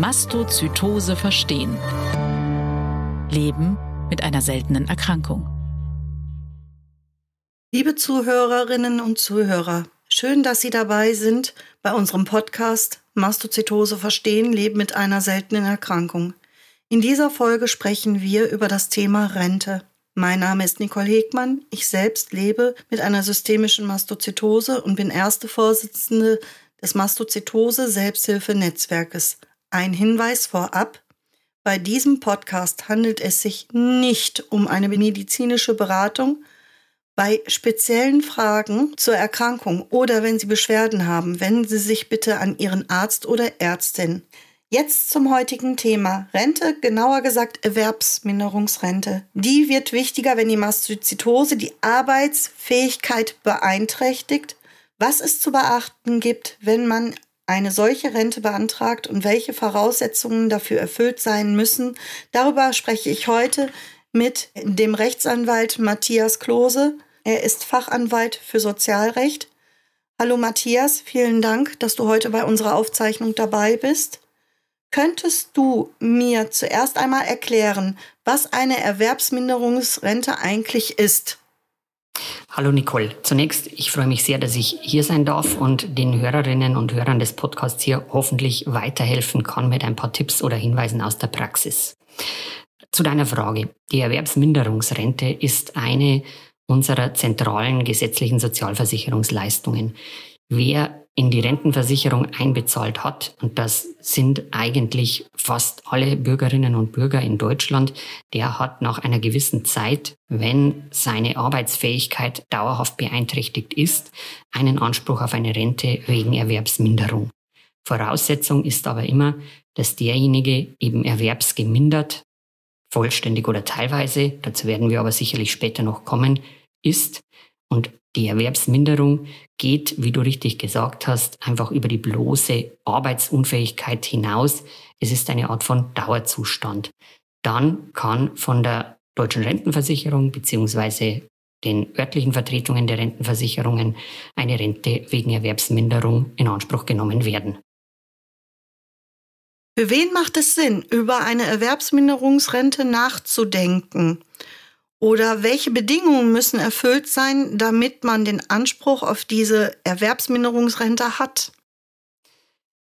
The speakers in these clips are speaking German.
Mastozytose verstehen. Leben mit einer seltenen Erkrankung. Liebe Zuhörerinnen und Zuhörer, schön, dass Sie dabei sind bei unserem Podcast Mastozytose verstehen, Leben mit einer seltenen Erkrankung. In dieser Folge sprechen wir über das Thema Rente. Mein Name ist Nicole Hegmann. Ich selbst lebe mit einer systemischen Mastozytose und bin erste Vorsitzende des Mastozytose Selbsthilfenetzwerkes. Ein Hinweis vorab. Bei diesem Podcast handelt es sich nicht um eine medizinische Beratung. Bei speziellen Fragen zur Erkrankung oder wenn Sie Beschwerden haben, wenden Sie sich bitte an Ihren Arzt oder Ärztin. Jetzt zum heutigen Thema. Rente, genauer gesagt Erwerbsminderungsrente. Die wird wichtiger, wenn die Mastozytose die Arbeitsfähigkeit beeinträchtigt. Was es zu beachten gibt, wenn man eine solche Rente beantragt und welche Voraussetzungen dafür erfüllt sein müssen, darüber spreche ich heute mit dem Rechtsanwalt Matthias Klose. Er ist Fachanwalt für Sozialrecht. Hallo Matthias, vielen Dank, dass du heute bei unserer Aufzeichnung dabei bist. Könntest du mir zuerst einmal erklären, was eine Erwerbsminderungsrente eigentlich ist? Hallo Nicole. Zunächst, ich freue mich sehr, dass ich hier sein darf und den Hörerinnen und Hörern des Podcasts hier hoffentlich weiterhelfen kann mit ein paar Tipps oder Hinweisen aus der Praxis. Zu deiner Frage. Die Erwerbsminderungsrente ist eine unserer zentralen gesetzlichen Sozialversicherungsleistungen. Wer in die Rentenversicherung einbezahlt hat, und das sind eigentlich fast alle Bürgerinnen und Bürger in Deutschland, der hat nach einer gewissen Zeit, wenn seine Arbeitsfähigkeit dauerhaft beeinträchtigt ist, einen Anspruch auf eine Rente wegen Erwerbsminderung. Voraussetzung ist aber immer, dass derjenige eben erwerbsgemindert, vollständig oder teilweise, dazu werden wir aber sicherlich später noch kommen, ist. Und die Erwerbsminderung geht, wie du richtig gesagt hast, einfach über die bloße Arbeitsunfähigkeit hinaus. Es ist eine Art von Dauerzustand. Dann kann von der deutschen Rentenversicherung beziehungsweise den örtlichen Vertretungen der Rentenversicherungen eine Rente wegen Erwerbsminderung in Anspruch genommen werden. Für wen macht es Sinn, über eine Erwerbsminderungsrente nachzudenken? Oder welche Bedingungen müssen erfüllt sein, damit man den Anspruch auf diese Erwerbsminderungsrente hat?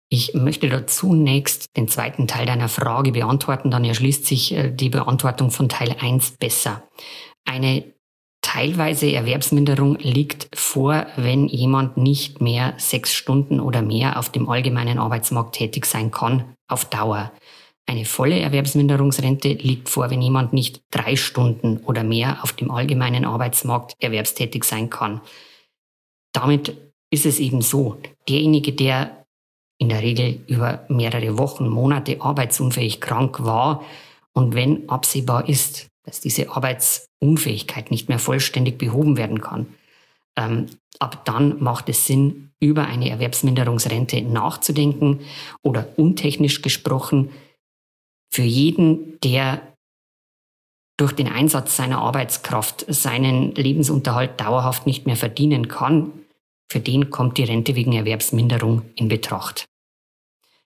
Ich möchte da zunächst den zweiten Teil deiner Frage beantworten, dann erschließt sich äh, die Beantwortung von Teil 1 besser. Eine teilweise Erwerbsminderung liegt vor, wenn jemand nicht mehr sechs Stunden oder mehr auf dem allgemeinen Arbeitsmarkt tätig sein kann, auf Dauer. Eine volle Erwerbsminderungsrente liegt vor, wenn jemand nicht drei Stunden oder mehr auf dem allgemeinen Arbeitsmarkt erwerbstätig sein kann. Damit ist es eben so, derjenige, der in der Regel über mehrere Wochen, Monate arbeitsunfähig krank war und wenn absehbar ist, dass diese Arbeitsunfähigkeit nicht mehr vollständig behoben werden kann, ähm, ab dann macht es Sinn, über eine Erwerbsminderungsrente nachzudenken oder untechnisch gesprochen, für jeden, der durch den Einsatz seiner Arbeitskraft seinen Lebensunterhalt dauerhaft nicht mehr verdienen kann, für den kommt die Rente wegen Erwerbsminderung in Betracht.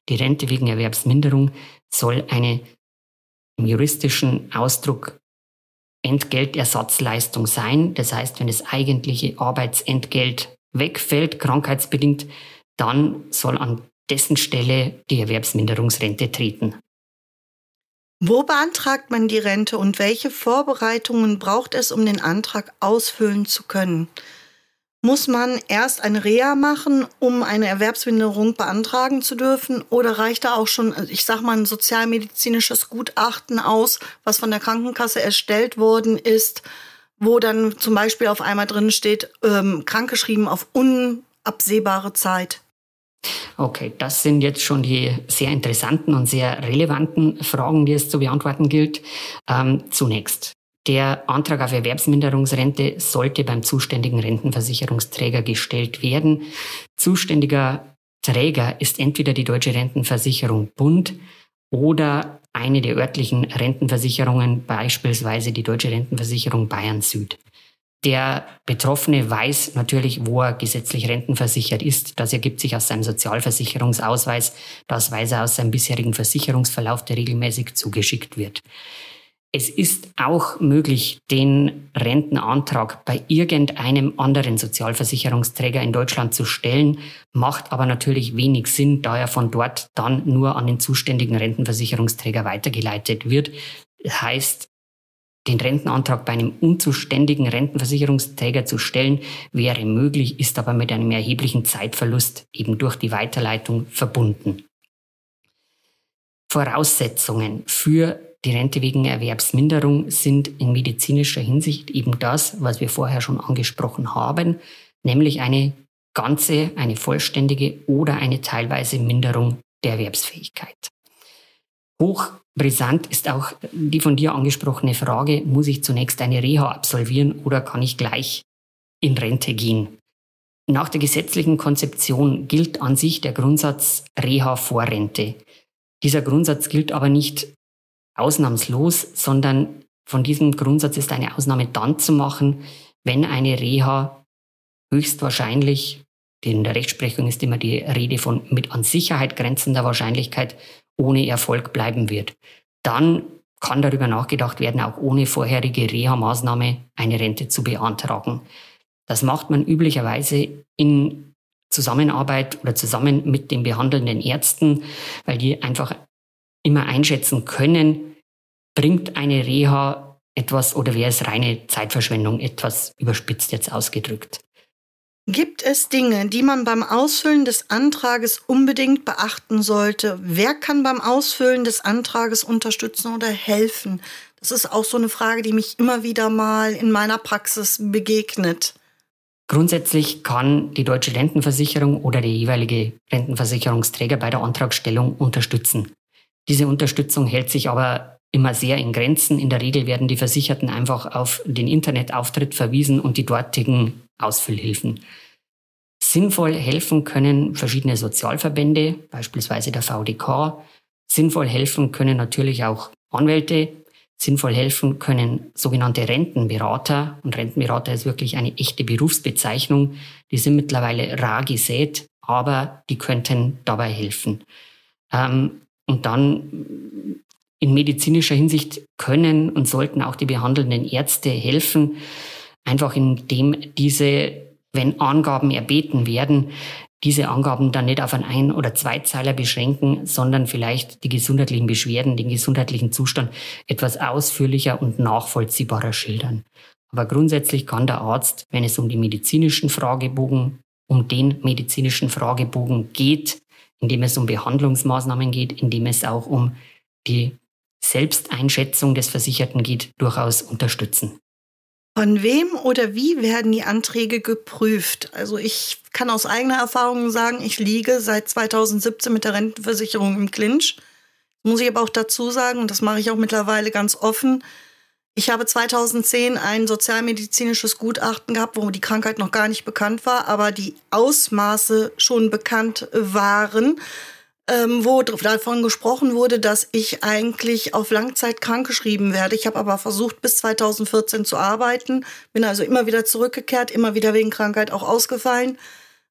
Die Rente wegen Erwerbsminderung soll eine im juristischen Ausdruck Entgeltersatzleistung sein. Das heißt, wenn das eigentliche Arbeitsentgelt wegfällt, krankheitsbedingt, dann soll an dessen Stelle die Erwerbsminderungsrente treten. Wo beantragt man die Rente und welche Vorbereitungen braucht es, um den Antrag ausfüllen zu können? Muss man erst eine Reha machen, um eine Erwerbsminderung beantragen zu dürfen? Oder reicht da auch schon, ich sag mal, ein sozialmedizinisches Gutachten aus, was von der Krankenkasse erstellt worden ist, wo dann zum Beispiel auf einmal drin steht, ähm, krankgeschrieben auf unabsehbare Zeit? Okay, das sind jetzt schon die sehr interessanten und sehr relevanten Fragen, die es zu beantworten gilt. Ähm, zunächst. Der Antrag auf Erwerbsminderungsrente sollte beim zuständigen Rentenversicherungsträger gestellt werden. Zuständiger Träger ist entweder die Deutsche Rentenversicherung Bund oder eine der örtlichen Rentenversicherungen, beispielsweise die Deutsche Rentenversicherung Bayern Süd. Der Betroffene weiß natürlich, wo er gesetzlich rentenversichert ist. Das ergibt sich aus seinem Sozialversicherungsausweis. Das weiß er aus seinem bisherigen Versicherungsverlauf, der regelmäßig zugeschickt wird. Es ist auch möglich, den Rentenantrag bei irgendeinem anderen Sozialversicherungsträger in Deutschland zu stellen, macht aber natürlich wenig Sinn, da er von dort dann nur an den zuständigen Rentenversicherungsträger weitergeleitet wird. Das heißt, den Rentenantrag bei einem unzuständigen Rentenversicherungsträger zu stellen, wäre möglich, ist aber mit einem erheblichen Zeitverlust eben durch die Weiterleitung verbunden. Voraussetzungen für die Rente wegen Erwerbsminderung sind in medizinischer Hinsicht eben das, was wir vorher schon angesprochen haben, nämlich eine ganze, eine vollständige oder eine teilweise Minderung der Erwerbsfähigkeit. Hochbrisant ist auch die von dir angesprochene Frage, muss ich zunächst eine Reha absolvieren oder kann ich gleich in Rente gehen? Nach der gesetzlichen Konzeption gilt an sich der Grundsatz Reha vor Rente. Dieser Grundsatz gilt aber nicht ausnahmslos, sondern von diesem Grundsatz ist eine Ausnahme dann zu machen, wenn eine Reha höchstwahrscheinlich, in der Rechtsprechung ist immer die Rede von mit an Sicherheit grenzender Wahrscheinlichkeit ohne Erfolg bleiben wird. Dann kann darüber nachgedacht werden, auch ohne vorherige Reha-Maßnahme eine Rente zu beantragen. Das macht man üblicherweise in Zusammenarbeit oder zusammen mit den behandelnden Ärzten, weil die einfach immer einschätzen können, bringt eine Reha etwas oder wäre es reine Zeitverschwendung, etwas überspitzt jetzt ausgedrückt. Gibt es Dinge, die man beim Ausfüllen des Antrages unbedingt beachten sollte? Wer kann beim Ausfüllen des Antrages unterstützen oder helfen? Das ist auch so eine Frage, die mich immer wieder mal in meiner Praxis begegnet. Grundsätzlich kann die deutsche Rentenversicherung oder der jeweilige Rentenversicherungsträger bei der Antragstellung unterstützen. Diese Unterstützung hält sich aber immer sehr in Grenzen. In der Regel werden die Versicherten einfach auf den Internetauftritt verwiesen und die dortigen Ausfüllhilfen. Sinnvoll helfen können verschiedene Sozialverbände, beispielsweise der VDK. Sinnvoll helfen können natürlich auch Anwälte. Sinnvoll helfen können sogenannte Rentenberater. Und Rentenberater ist wirklich eine echte Berufsbezeichnung. Die sind mittlerweile rar gesät, aber die könnten dabei helfen. Ähm, und dann in medizinischer Hinsicht können und sollten auch die behandelnden Ärzte helfen, einfach indem diese, wenn Angaben erbeten werden, diese Angaben dann nicht auf einen Ein- oder Zweizeiler beschränken, sondern vielleicht die gesundheitlichen Beschwerden, den gesundheitlichen Zustand etwas ausführlicher und nachvollziehbarer schildern. Aber grundsätzlich kann der Arzt, wenn es um die medizinischen Fragebogen, um den medizinischen Fragebogen geht, indem es um Behandlungsmaßnahmen geht, indem es auch um die Selbsteinschätzung des Versicherten geht, durchaus unterstützen. Von wem oder wie werden die Anträge geprüft? Also ich kann aus eigener Erfahrung sagen, ich liege seit 2017 mit der Rentenversicherung im Clinch. Muss ich aber auch dazu sagen, und das mache ich auch mittlerweile ganz offen, ich habe 2010 ein sozialmedizinisches Gutachten gehabt, wo die Krankheit noch gar nicht bekannt war, aber die Ausmaße schon bekannt waren, ähm, wo davon gesprochen wurde, dass ich eigentlich auf Langzeit krankgeschrieben werde. Ich habe aber versucht, bis 2014 zu arbeiten, bin also immer wieder zurückgekehrt, immer wieder wegen Krankheit auch ausgefallen.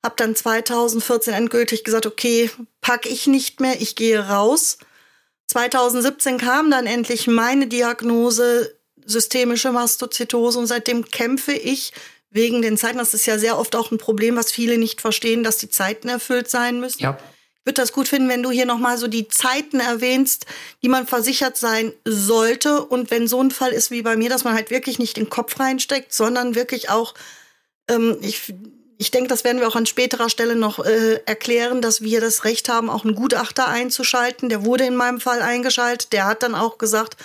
Habe dann 2014 endgültig gesagt, okay, pack ich nicht mehr, ich gehe raus. 2017 kam dann endlich meine Diagnose systemische Mastozytose und seitdem kämpfe ich wegen den Zeiten. Das ist ja sehr oft auch ein Problem, was viele nicht verstehen, dass die Zeiten erfüllt sein müssen. Ja. Würde das gut finden, wenn du hier nochmal so die Zeiten erwähnst, die man versichert sein sollte. Und wenn so ein Fall ist wie bei mir, dass man halt wirklich nicht den Kopf reinsteckt, sondern wirklich auch, ähm, ich, ich denke, das werden wir auch an späterer Stelle noch äh, erklären, dass wir das Recht haben, auch einen Gutachter einzuschalten. Der wurde in meinem Fall eingeschaltet. Der hat dann auch gesagt,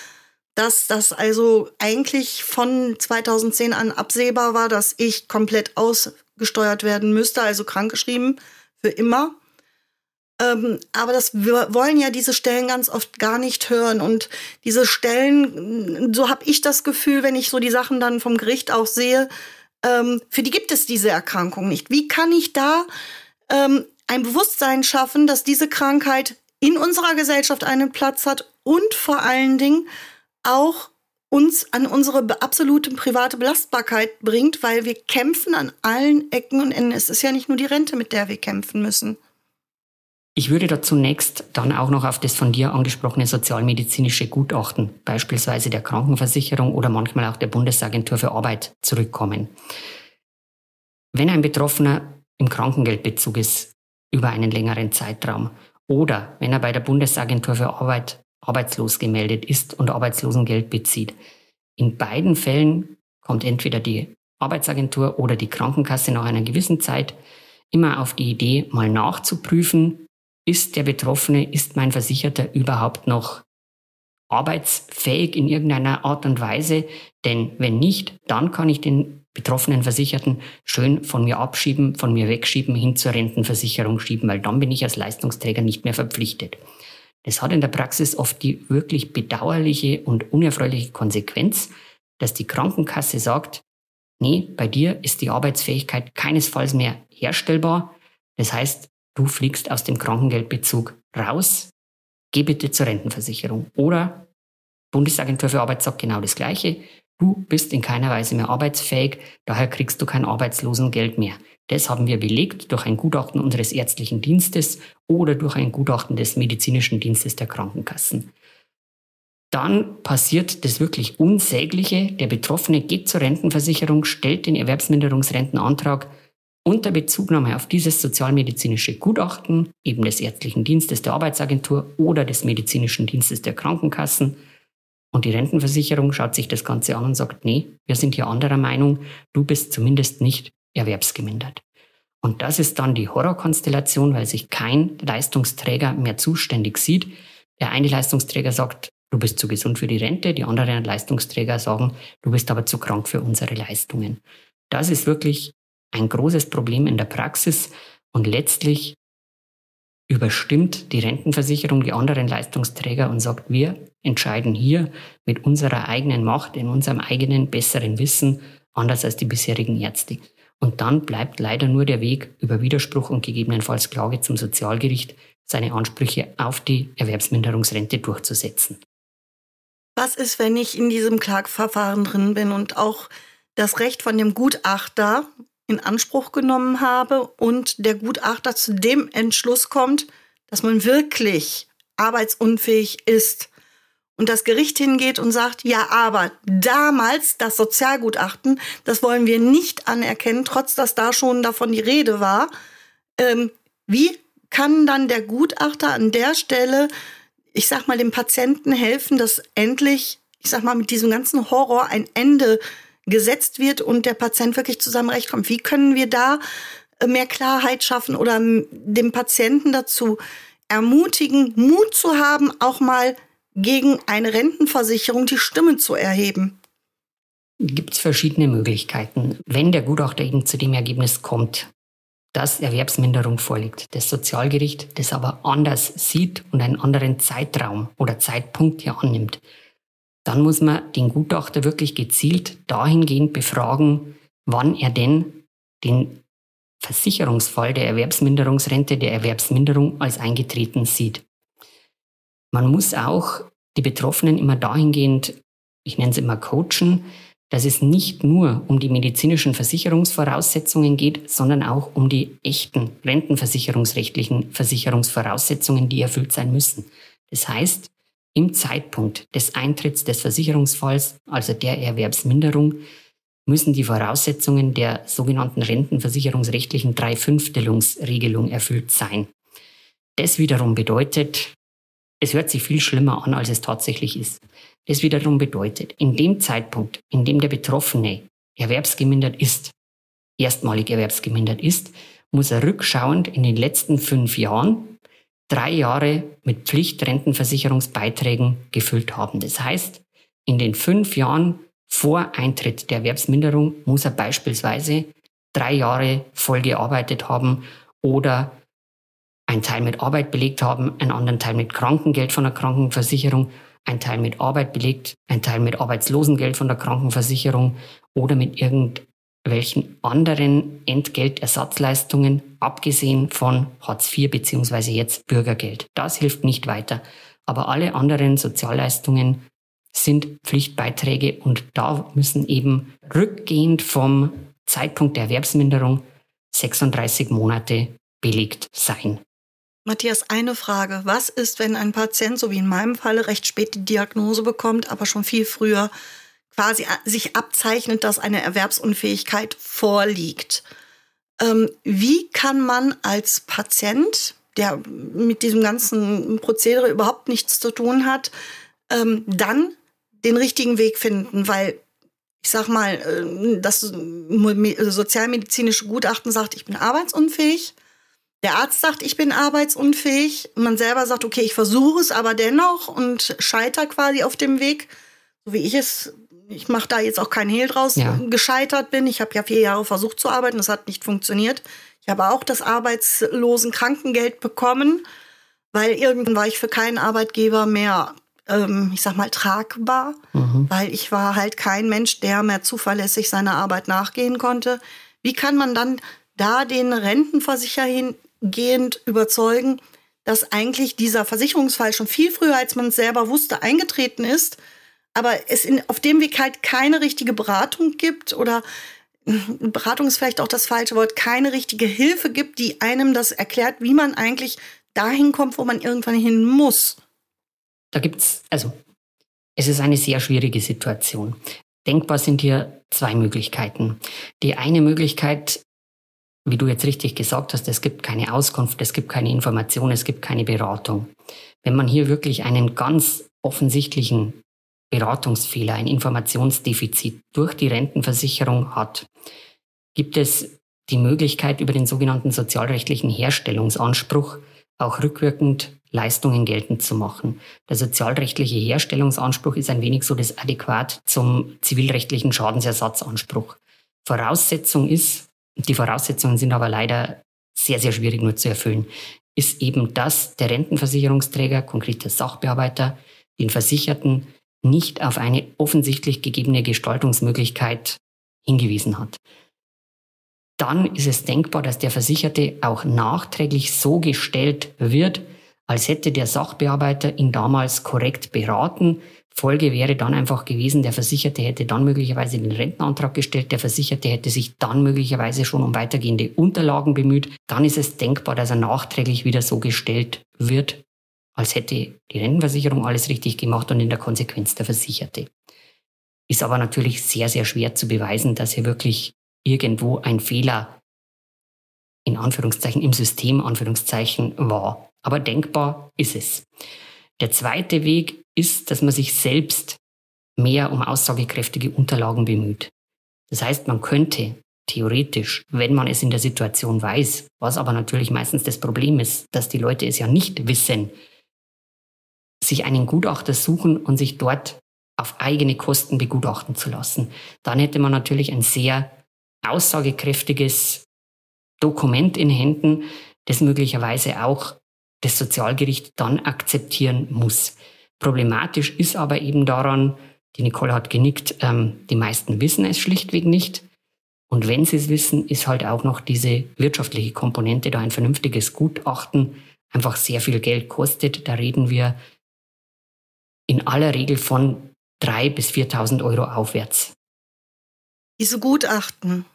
dass das also eigentlich von 2010 an absehbar war, dass ich komplett ausgesteuert werden müsste, also krankgeschrieben für immer. Ähm, aber das wir wollen ja diese Stellen ganz oft gar nicht hören. Und diese Stellen, so habe ich das Gefühl, wenn ich so die Sachen dann vom Gericht auch sehe, ähm, für die gibt es diese Erkrankung nicht. Wie kann ich da ähm, ein Bewusstsein schaffen, dass diese Krankheit in unserer Gesellschaft einen Platz hat und vor allen Dingen auch uns an unsere absolute private Belastbarkeit bringt, weil wir kämpfen an allen Ecken und Enden. Es ist ja nicht nur die Rente, mit der wir kämpfen müssen. Ich würde da zunächst dann auch noch auf das von dir angesprochene sozialmedizinische Gutachten, beispielsweise der Krankenversicherung oder manchmal auch der Bundesagentur für Arbeit, zurückkommen. Wenn ein Betroffener im Krankengeldbezug ist über einen längeren Zeitraum oder wenn er bei der Bundesagentur für Arbeit arbeitslos gemeldet ist und Arbeitslosengeld bezieht. In beiden Fällen kommt entweder die Arbeitsagentur oder die Krankenkasse nach einer gewissen Zeit immer auf die Idee, mal nachzuprüfen, ist der Betroffene, ist mein Versicherter überhaupt noch arbeitsfähig in irgendeiner Art und Weise? Denn wenn nicht, dann kann ich den betroffenen Versicherten schön von mir abschieben, von mir wegschieben, hin zur Rentenversicherung schieben, weil dann bin ich als Leistungsträger nicht mehr verpflichtet. Das hat in der Praxis oft die wirklich bedauerliche und unerfreuliche Konsequenz, dass die Krankenkasse sagt, nee, bei dir ist die Arbeitsfähigkeit keinesfalls mehr herstellbar. Das heißt, du fliegst aus dem Krankengeldbezug raus, geh bitte zur Rentenversicherung. Oder Bundesagentur für Arbeit sagt genau das Gleiche. Du bist in keiner Weise mehr arbeitsfähig, daher kriegst du kein Arbeitslosengeld mehr. Das haben wir belegt durch ein Gutachten unseres ärztlichen Dienstes oder durch ein Gutachten des medizinischen Dienstes der Krankenkassen. Dann passiert das wirklich Unsägliche. Der Betroffene geht zur Rentenversicherung, stellt den Erwerbsminderungsrentenantrag unter Bezugnahme auf dieses sozialmedizinische Gutachten, eben des ärztlichen Dienstes der Arbeitsagentur oder des medizinischen Dienstes der Krankenkassen, und die Rentenversicherung schaut sich das Ganze an und sagt, nee, wir sind hier anderer Meinung, du bist zumindest nicht erwerbsgemindert. Und das ist dann die Horrorkonstellation, weil sich kein Leistungsträger mehr zuständig sieht. Der eine Leistungsträger sagt, du bist zu gesund für die Rente, die anderen Leistungsträger sagen, du bist aber zu krank für unsere Leistungen. Das ist wirklich ein großes Problem in der Praxis und letztlich überstimmt die Rentenversicherung die anderen Leistungsträger und sagt, wir entscheiden hier mit unserer eigenen Macht, in unserem eigenen besseren Wissen, anders als die bisherigen Ärzte. Und dann bleibt leider nur der Weg über Widerspruch und gegebenenfalls Klage zum Sozialgericht, seine Ansprüche auf die Erwerbsminderungsrente durchzusetzen. Was ist, wenn ich in diesem Klagverfahren drin bin und auch das Recht von dem Gutachter in Anspruch genommen habe und der Gutachter zu dem Entschluss kommt, dass man wirklich arbeitsunfähig ist und das Gericht hingeht und sagt, ja, aber damals das Sozialgutachten, das wollen wir nicht anerkennen, trotz dass da schon davon die Rede war. Ähm, wie kann dann der Gutachter an der Stelle, ich sag mal, dem Patienten helfen, dass endlich, ich sag mal, mit diesem ganzen Horror ein Ende gesetzt wird und der Patient wirklich zu seinem Recht kommt. Wie können wir da äh, mehr Klarheit schaffen oder dem Patienten dazu ermutigen, Mut zu haben, auch mal gegen eine Rentenversicherung die Stimme zu erheben? Gibt es verschiedene Möglichkeiten. Wenn der Gutachter eben zu dem Ergebnis kommt, dass Erwerbsminderung vorliegt, das Sozialgericht das aber anders sieht und einen anderen Zeitraum oder Zeitpunkt hier annimmt, dann muss man den Gutachter wirklich gezielt dahingehend befragen, wann er denn den Versicherungsfall der Erwerbsminderungsrente, der Erwerbsminderung als eingetreten sieht. Man muss auch die Betroffenen immer dahingehend, ich nenne es immer coachen, dass es nicht nur um die medizinischen Versicherungsvoraussetzungen geht, sondern auch um die echten rentenversicherungsrechtlichen Versicherungsvoraussetzungen, die erfüllt sein müssen. Das heißt, im Zeitpunkt des Eintritts des Versicherungsfalls, also der Erwerbsminderung, müssen die Voraussetzungen der sogenannten rentenversicherungsrechtlichen Dreifünftelungsregelung erfüllt sein. Das wiederum bedeutet, es hört sich viel schlimmer an, als es tatsächlich ist. Das wiederum bedeutet, in dem Zeitpunkt, in dem der Betroffene erwerbsgemindert ist, erstmalig erwerbsgemindert ist, muss er rückschauend in den letzten fünf Jahren drei Jahre mit Pflichtrentenversicherungsbeiträgen gefüllt haben. Das heißt, in den fünf Jahren vor Eintritt der Erwerbsminderung muss er beispielsweise drei Jahre voll gearbeitet haben oder ein Teil mit Arbeit belegt haben, einen anderen Teil mit Krankengeld von der Krankenversicherung, ein Teil mit Arbeit belegt, ein Teil mit Arbeitslosengeld von der Krankenversicherung oder mit irgendeinem welchen anderen Entgeltersatzleistungen, abgesehen von Hartz IV beziehungsweise jetzt Bürgergeld. Das hilft nicht weiter. Aber alle anderen Sozialleistungen sind Pflichtbeiträge und da müssen eben rückgehend vom Zeitpunkt der Erwerbsminderung 36 Monate belegt sein. Matthias, eine Frage. Was ist, wenn ein Patient, so wie in meinem Falle, recht spät die Diagnose bekommt, aber schon viel früher quasi sich abzeichnet, dass eine Erwerbsunfähigkeit vorliegt? Ähm, wie kann man als Patient, der mit diesem ganzen Prozedere überhaupt nichts zu tun hat, ähm, dann den richtigen Weg finden? Weil ich sag mal, äh, das sozialmedizinische Gutachten sagt, ich bin arbeitsunfähig der Arzt sagt, ich bin arbeitsunfähig. Man selber sagt, okay, ich versuche es aber dennoch und scheiter quasi auf dem Weg, so wie ich es, ich mache da jetzt auch keinen Hehl draus, ja. gescheitert bin. Ich habe ja vier Jahre versucht zu arbeiten, das hat nicht funktioniert. Ich habe auch das Arbeitslosenkrankengeld bekommen, weil irgendwann war ich für keinen Arbeitgeber mehr, ähm, ich sag mal, tragbar, mhm. weil ich war halt kein Mensch, der mehr zuverlässig seiner Arbeit nachgehen konnte. Wie kann man dann da den Rentenversicherer hin, gehend überzeugen, dass eigentlich dieser Versicherungsfall schon viel früher, als man es selber wusste, eingetreten ist, aber es in, auf dem Weg halt keine richtige Beratung gibt oder Beratung ist vielleicht auch das falsche Wort, keine richtige Hilfe gibt, die einem das erklärt, wie man eigentlich dahin kommt, wo man irgendwann hin muss. Da gibt es, also es ist eine sehr schwierige Situation. Denkbar sind hier zwei Möglichkeiten. Die eine Möglichkeit wie du jetzt richtig gesagt hast, es gibt keine Auskunft, es gibt keine Information, es gibt keine Beratung. Wenn man hier wirklich einen ganz offensichtlichen Beratungsfehler, ein Informationsdefizit durch die Rentenversicherung hat, gibt es die Möglichkeit, über den sogenannten sozialrechtlichen Herstellungsanspruch auch rückwirkend Leistungen geltend zu machen. Der sozialrechtliche Herstellungsanspruch ist ein wenig so das Adäquat zum zivilrechtlichen Schadensersatzanspruch. Voraussetzung ist, die Voraussetzungen sind aber leider sehr, sehr schwierig nur zu erfüllen, ist eben, dass der Rentenversicherungsträger, konkret der Sachbearbeiter, den Versicherten nicht auf eine offensichtlich gegebene Gestaltungsmöglichkeit hingewiesen hat. Dann ist es denkbar, dass der Versicherte auch nachträglich so gestellt wird, als hätte der Sachbearbeiter ihn damals korrekt beraten, Folge wäre dann einfach gewesen, der Versicherte hätte dann möglicherweise den Rentenantrag gestellt, der Versicherte hätte sich dann möglicherweise schon um weitergehende Unterlagen bemüht. Dann ist es denkbar, dass er nachträglich wieder so gestellt wird, als hätte die Rentenversicherung alles richtig gemacht und in der Konsequenz der Versicherte. Ist aber natürlich sehr, sehr schwer zu beweisen, dass hier wirklich irgendwo ein Fehler in Anführungszeichen im System Anführungszeichen war. Aber denkbar ist es. Der zweite Weg ist, dass man sich selbst mehr um aussagekräftige Unterlagen bemüht. Das heißt, man könnte theoretisch, wenn man es in der Situation weiß, was aber natürlich meistens das Problem ist, dass die Leute es ja nicht wissen, sich einen Gutachter suchen und sich dort auf eigene Kosten begutachten zu lassen. Dann hätte man natürlich ein sehr aussagekräftiges Dokument in Händen, das möglicherweise auch das Sozialgericht dann akzeptieren muss. Problematisch ist aber eben daran, die Nicole hat genickt, ähm, die meisten wissen es schlichtweg nicht. Und wenn sie es wissen, ist halt auch noch diese wirtschaftliche Komponente, da ein vernünftiges Gutachten einfach sehr viel Geld kostet. Da reden wir in aller Regel von 3.000 bis 4.000 Euro aufwärts. Diese Gutachten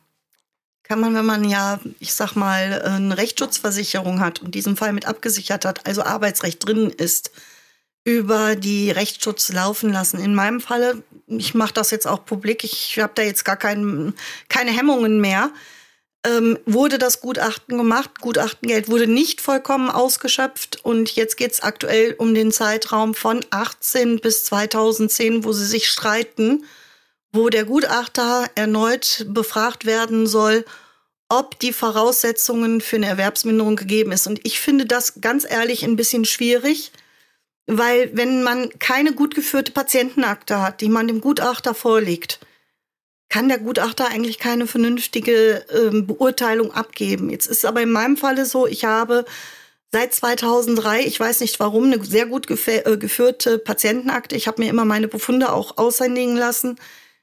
kann man, wenn man ja, ich sag mal, eine Rechtsschutzversicherung hat und in diesem Fall mit abgesichert hat, also Arbeitsrecht drin ist, über die Rechtsschutz laufen lassen. In meinem Falle, ich mache das jetzt auch publik, ich habe da jetzt gar kein, keine Hemmungen mehr, ähm, wurde das Gutachten gemacht. Gutachtengeld wurde nicht vollkommen ausgeschöpft und jetzt geht es aktuell um den Zeitraum von 18 bis 2010, wo sie sich streiten, wo der Gutachter erneut befragt werden soll, ob die Voraussetzungen für eine Erwerbsminderung gegeben ist. Und ich finde das ganz ehrlich ein bisschen schwierig, weil wenn man keine gut geführte Patientenakte hat, die man dem Gutachter vorlegt, kann der Gutachter eigentlich keine vernünftige äh, Beurteilung abgeben. Jetzt ist aber in meinem Falle so, ich habe seit 2003, ich weiß nicht warum, eine sehr gut äh, geführte Patientenakte. Ich habe mir immer meine Befunde auch aushändigen lassen.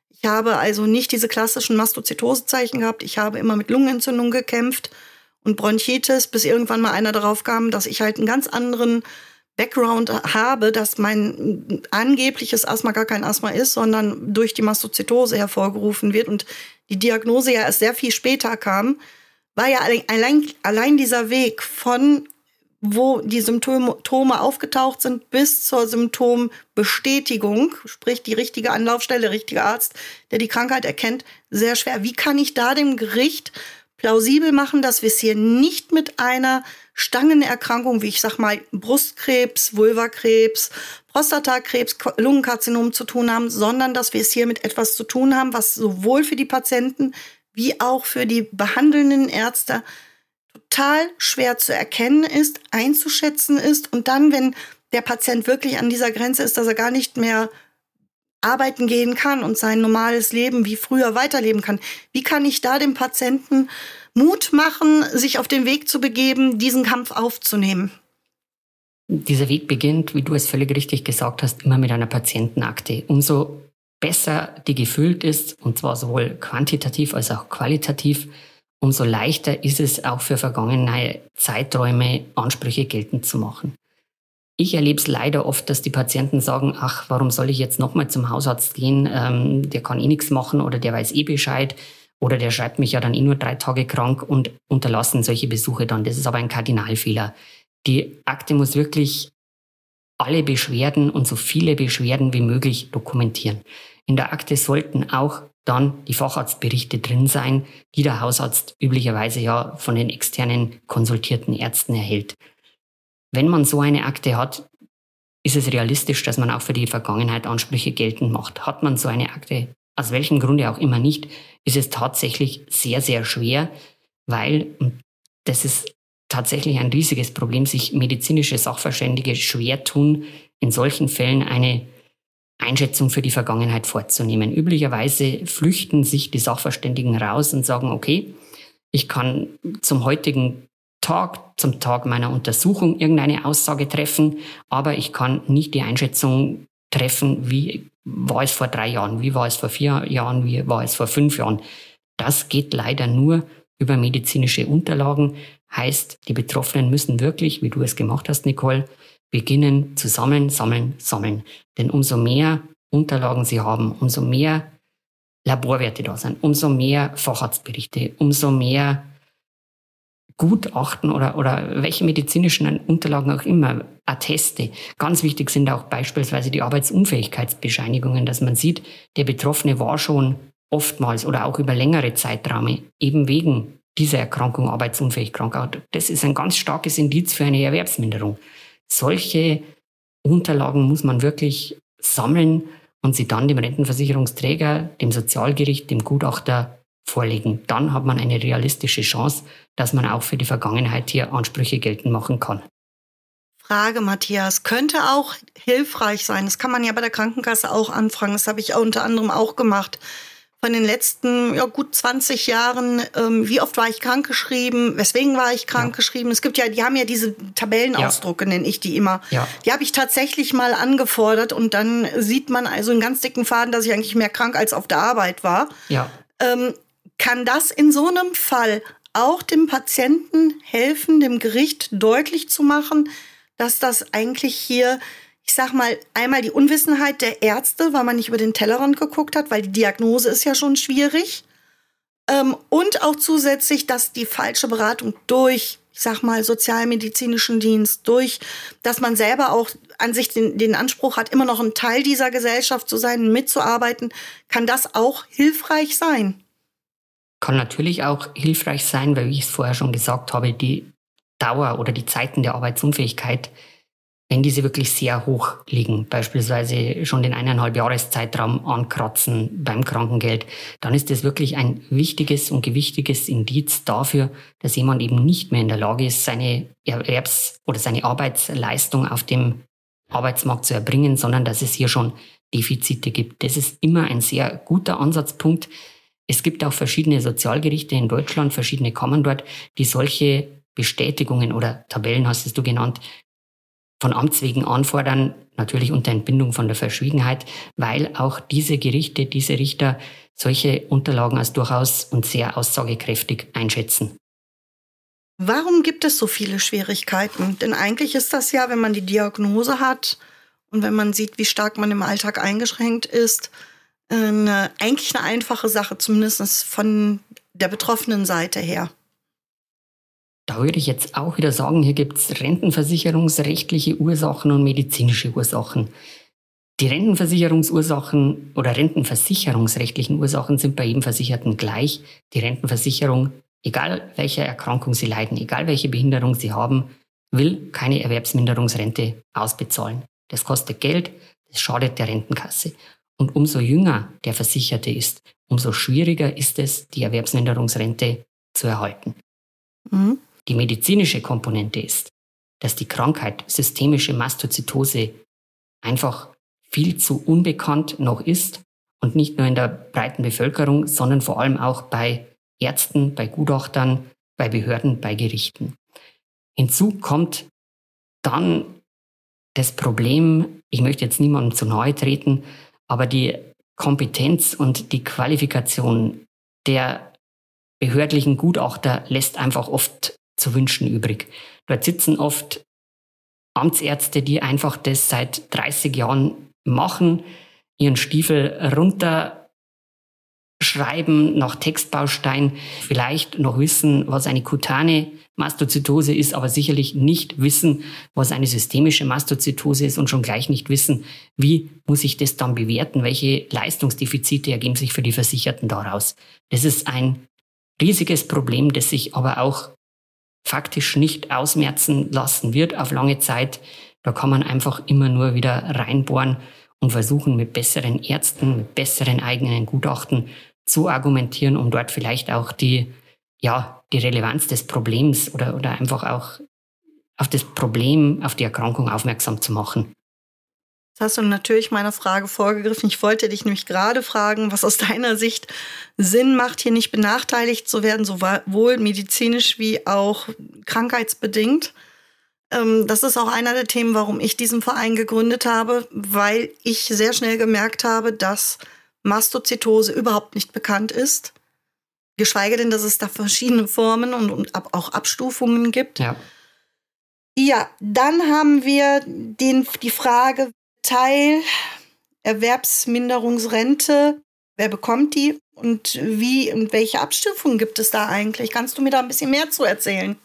Ich habe also nicht diese klassischen Mastozytosezeichen gehabt. Ich habe immer mit Lungenentzündung gekämpft und Bronchitis, bis irgendwann mal einer darauf kam, dass ich halt einen ganz anderen Background habe, dass mein angebliches Asthma gar kein Asthma ist, sondern durch die Mastozytose hervorgerufen wird und die Diagnose ja erst sehr viel später kam, war ja allein, allein dieser Weg von wo die Symptome aufgetaucht sind, bis zur Symptombestätigung, sprich die richtige Anlaufstelle, der richtige Arzt, der die Krankheit erkennt, sehr schwer. Wie kann ich da dem Gericht plausibel machen, dass wir es hier nicht mit einer Stangenerkrankung, wie ich sag mal Brustkrebs, Vulvakrebs, Prostatakrebs, Lungenkarzinom zu tun haben, sondern dass wir es hier mit etwas zu tun haben, was sowohl für die Patienten wie auch für die behandelnden Ärzte total schwer zu erkennen ist, einzuschätzen ist. Und dann, wenn der Patient wirklich an dieser Grenze ist, dass er gar nicht mehr arbeiten gehen kann und sein normales Leben wie früher weiterleben kann. Wie kann ich da dem Patienten Mut machen, sich auf den Weg zu begeben, diesen Kampf aufzunehmen? Dieser Weg beginnt, wie du es völlig richtig gesagt hast, immer mit einer Patientenakte. Umso besser die gefüllt ist, und zwar sowohl quantitativ als auch qualitativ, umso leichter ist es auch für vergangene Zeiträume Ansprüche geltend zu machen. Ich erlebe es leider oft, dass die Patienten sagen, ach, warum soll ich jetzt nochmal zum Hausarzt gehen? Ähm, der kann eh nichts machen oder der weiß eh Bescheid oder der schreibt mich ja dann eh nur drei Tage krank und unterlassen solche Besuche dann. Das ist aber ein Kardinalfehler. Die Akte muss wirklich alle Beschwerden und so viele Beschwerden wie möglich dokumentieren. In der Akte sollten auch dann die Facharztberichte drin sein, die der Hausarzt üblicherweise ja von den externen konsultierten Ärzten erhält. Wenn man so eine Akte hat, ist es realistisch, dass man auch für die Vergangenheit Ansprüche geltend macht. Hat man so eine Akte, aus welchem Grunde auch immer nicht, ist es tatsächlich sehr, sehr schwer, weil, das ist tatsächlich ein riesiges Problem, sich medizinische Sachverständige schwer tun, in solchen Fällen eine Einschätzung für die Vergangenheit vorzunehmen. Üblicherweise flüchten sich die Sachverständigen raus und sagen, okay, ich kann zum heutigen Tag, zum Tag meiner Untersuchung irgendeine Aussage treffen, aber ich kann nicht die Einschätzung treffen, wie war es vor drei Jahren, wie war es vor vier Jahren, wie war es vor fünf Jahren. Das geht leider nur über medizinische Unterlagen. Heißt, die Betroffenen müssen wirklich, wie du es gemacht hast, Nicole, beginnen zu sammeln, sammeln, sammeln. Denn umso mehr Unterlagen sie haben, umso mehr Laborwerte da sind, umso mehr Facharztberichte, umso mehr Gutachten oder, oder welche medizinischen Unterlagen auch immer, Atteste. Ganz wichtig sind auch beispielsweise die Arbeitsunfähigkeitsbescheinigungen, dass man sieht, der Betroffene war schon oftmals oder auch über längere Zeiträume eben wegen dieser Erkrankung arbeitsunfähig krank. Das ist ein ganz starkes Indiz für eine Erwerbsminderung. Solche Unterlagen muss man wirklich sammeln und sie dann dem Rentenversicherungsträger, dem Sozialgericht, dem Gutachter vorlegen. Dann hat man eine realistische Chance, dass man auch für die Vergangenheit hier Ansprüche geltend machen kann. Frage, Matthias, könnte auch hilfreich sein. Das kann man ja bei der Krankenkasse auch anfragen. Das habe ich unter anderem auch gemacht von den letzten ja, gut 20 Jahren, ähm, wie oft war ich krankgeschrieben, weswegen war ich krankgeschrieben. Ja. Es gibt ja, die haben ja diese Tabellenausdrucke, ja. nenne ich die immer. Ja. Die habe ich tatsächlich mal angefordert und dann sieht man also in ganz dicken Faden, dass ich eigentlich mehr krank als auf der Arbeit war. Ja. Ähm, kann das in so einem Fall auch dem Patienten helfen, dem Gericht deutlich zu machen, dass das eigentlich hier ich sag mal, einmal die Unwissenheit der Ärzte, weil man nicht über den Tellerrand geguckt hat, weil die Diagnose ist ja schon schwierig. Ähm, und auch zusätzlich, dass die falsche Beratung durch, ich sag mal, sozialmedizinischen Dienst, durch, dass man selber auch an sich den, den Anspruch hat, immer noch ein Teil dieser Gesellschaft zu sein, mitzuarbeiten, kann das auch hilfreich sein. Kann natürlich auch hilfreich sein, weil, wie ich es vorher schon gesagt habe, die Dauer oder die Zeiten der Arbeitsunfähigkeit wenn diese wirklich sehr hoch liegen, beispielsweise schon den eineinhalb Jahreszeitraum ankratzen beim Krankengeld, dann ist das wirklich ein wichtiges und gewichtiges Indiz dafür, dass jemand eben nicht mehr in der Lage ist, seine Erwerbs- oder seine Arbeitsleistung auf dem Arbeitsmarkt zu erbringen, sondern dass es hier schon Defizite gibt. Das ist immer ein sehr guter Ansatzpunkt. Es gibt auch verschiedene Sozialgerichte in Deutschland, verschiedene Kammern dort, die solche Bestätigungen oder Tabellen hast du genannt, von Amts wegen anfordern, natürlich unter Entbindung von der Verschwiegenheit, weil auch diese Gerichte, diese Richter solche Unterlagen als durchaus und sehr aussagekräftig einschätzen. Warum gibt es so viele Schwierigkeiten? Denn eigentlich ist das ja, wenn man die Diagnose hat und wenn man sieht, wie stark man im Alltag eingeschränkt ist, eine, eigentlich eine einfache Sache, zumindest von der betroffenen Seite her. Da würde ich jetzt auch wieder sagen, hier gibt es rentenversicherungsrechtliche Ursachen und medizinische Ursachen. Die Rentenversicherungsursachen oder rentenversicherungsrechtlichen Ursachen sind bei jedem Versicherten gleich. Die Rentenversicherung, egal welche Erkrankung sie leiden, egal welche Behinderung sie haben, will keine Erwerbsminderungsrente ausbezahlen. Das kostet Geld, das schadet der Rentenkasse. Und umso jünger der Versicherte ist, umso schwieriger ist es, die Erwerbsminderungsrente zu erhalten. Mhm. Die medizinische Komponente ist, dass die Krankheit systemische Mastozytose einfach viel zu unbekannt noch ist und nicht nur in der breiten Bevölkerung, sondern vor allem auch bei Ärzten, bei Gutachtern, bei Behörden, bei Gerichten. Hinzu kommt dann das Problem, ich möchte jetzt niemandem zu nahe treten, aber die Kompetenz und die Qualifikation der behördlichen Gutachter lässt einfach oft zu wünschen übrig. Dort sitzen oft Amtsärzte, die einfach das seit 30 Jahren machen, ihren Stiefel runter schreiben nach Textbaustein, vielleicht noch wissen, was eine kutane Mastozytose ist, aber sicherlich nicht wissen, was eine systemische Mastozytose ist und schon gleich nicht wissen, wie muss ich das dann bewerten, welche Leistungsdefizite ergeben sich für die Versicherten daraus. Das ist ein riesiges Problem, das sich aber auch faktisch nicht ausmerzen lassen wird auf lange Zeit. Da kann man einfach immer nur wieder reinbohren und versuchen mit besseren Ärzten, mit besseren eigenen Gutachten zu argumentieren, um dort vielleicht auch die, ja, die Relevanz des Problems oder, oder einfach auch auf das Problem, auf die Erkrankung aufmerksam zu machen. Jetzt hast du natürlich meiner Frage vorgegriffen. Ich wollte dich nämlich gerade fragen, was aus deiner Sicht Sinn macht, hier nicht benachteiligt zu werden, sowohl medizinisch wie auch krankheitsbedingt. Ähm, das ist auch einer der Themen, warum ich diesen Verein gegründet habe, weil ich sehr schnell gemerkt habe, dass Mastozytose überhaupt nicht bekannt ist. Geschweige denn, dass es da verschiedene Formen und, und auch Abstufungen gibt. Ja. Ja, dann haben wir den, die Frage Teil Erwerbsminderungsrente. Wer bekommt die und wie und welche Abstufungen gibt es da eigentlich? Kannst du mir da ein bisschen mehr zu erzählen?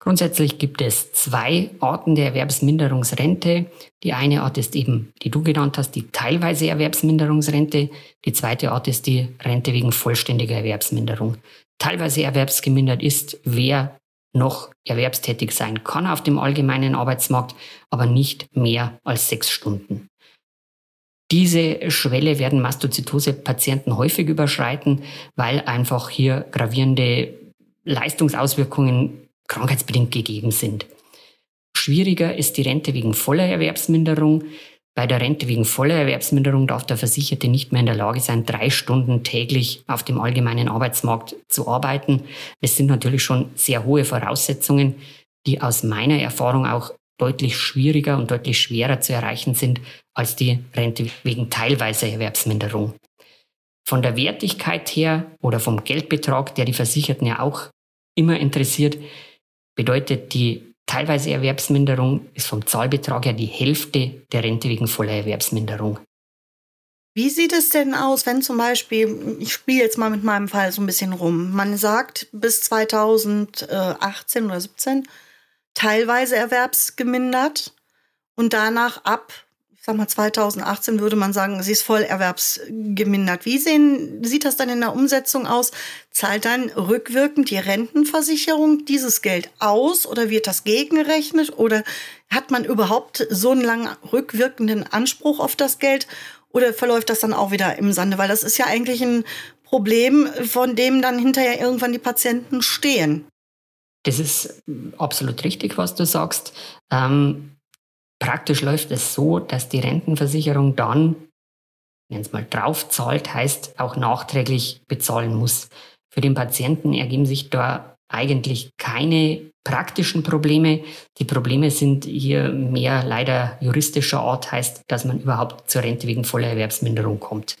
Grundsätzlich gibt es zwei Arten der Erwerbsminderungsrente. Die eine Art ist eben, die du genannt hast, die teilweise Erwerbsminderungsrente. Die zweite Art ist die Rente wegen vollständiger Erwerbsminderung. Teilweise erwerbsgemindert ist, wer noch erwerbstätig sein kann auf dem allgemeinen Arbeitsmarkt, aber nicht mehr als sechs Stunden. Diese Schwelle werden Mastozytose-Patienten häufig überschreiten, weil einfach hier gravierende Leistungsauswirkungen krankheitsbedingt gegeben sind. Schwieriger ist die Rente wegen voller Erwerbsminderung. Bei der Rente wegen voller Erwerbsminderung darf der Versicherte nicht mehr in der Lage sein, drei Stunden täglich auf dem allgemeinen Arbeitsmarkt zu arbeiten. Es sind natürlich schon sehr hohe Voraussetzungen, die aus meiner Erfahrung auch deutlich schwieriger und deutlich schwerer zu erreichen sind als die Rente wegen teilweiser Erwerbsminderung. Von der Wertigkeit her oder vom Geldbetrag, der die Versicherten ja auch immer interessiert, bedeutet die teilweise Erwerbsminderung ist vom Zahlbetrag her die Hälfte der Rente wegen voller Erwerbsminderung. Wie sieht es denn aus, wenn zum Beispiel, ich spiele jetzt mal mit meinem Fall so ein bisschen rum, man sagt bis 2018 oder 17 teilweise erwerbsgemindert und danach ab sag mal, 2018 würde man sagen, sie ist voll erwerbsgemindert. Wie sehen, sieht das dann in der Umsetzung aus? Zahlt dann rückwirkend die Rentenversicherung dieses Geld aus oder wird das gegengerechnet oder hat man überhaupt so einen langen rückwirkenden Anspruch auf das Geld oder verläuft das dann auch wieder im Sande? Weil das ist ja eigentlich ein Problem, von dem dann hinterher irgendwann die Patienten stehen. Das ist absolut richtig, was du sagst. Ähm, Praktisch läuft es so, dass die Rentenversicherung dann, wenn es mal draufzahlt, heißt auch nachträglich bezahlen muss. Für den Patienten ergeben sich da eigentlich keine praktischen Probleme. Die Probleme sind hier mehr leider juristischer Art, heißt, dass man überhaupt zur Rente wegen voller Erwerbsminderung kommt.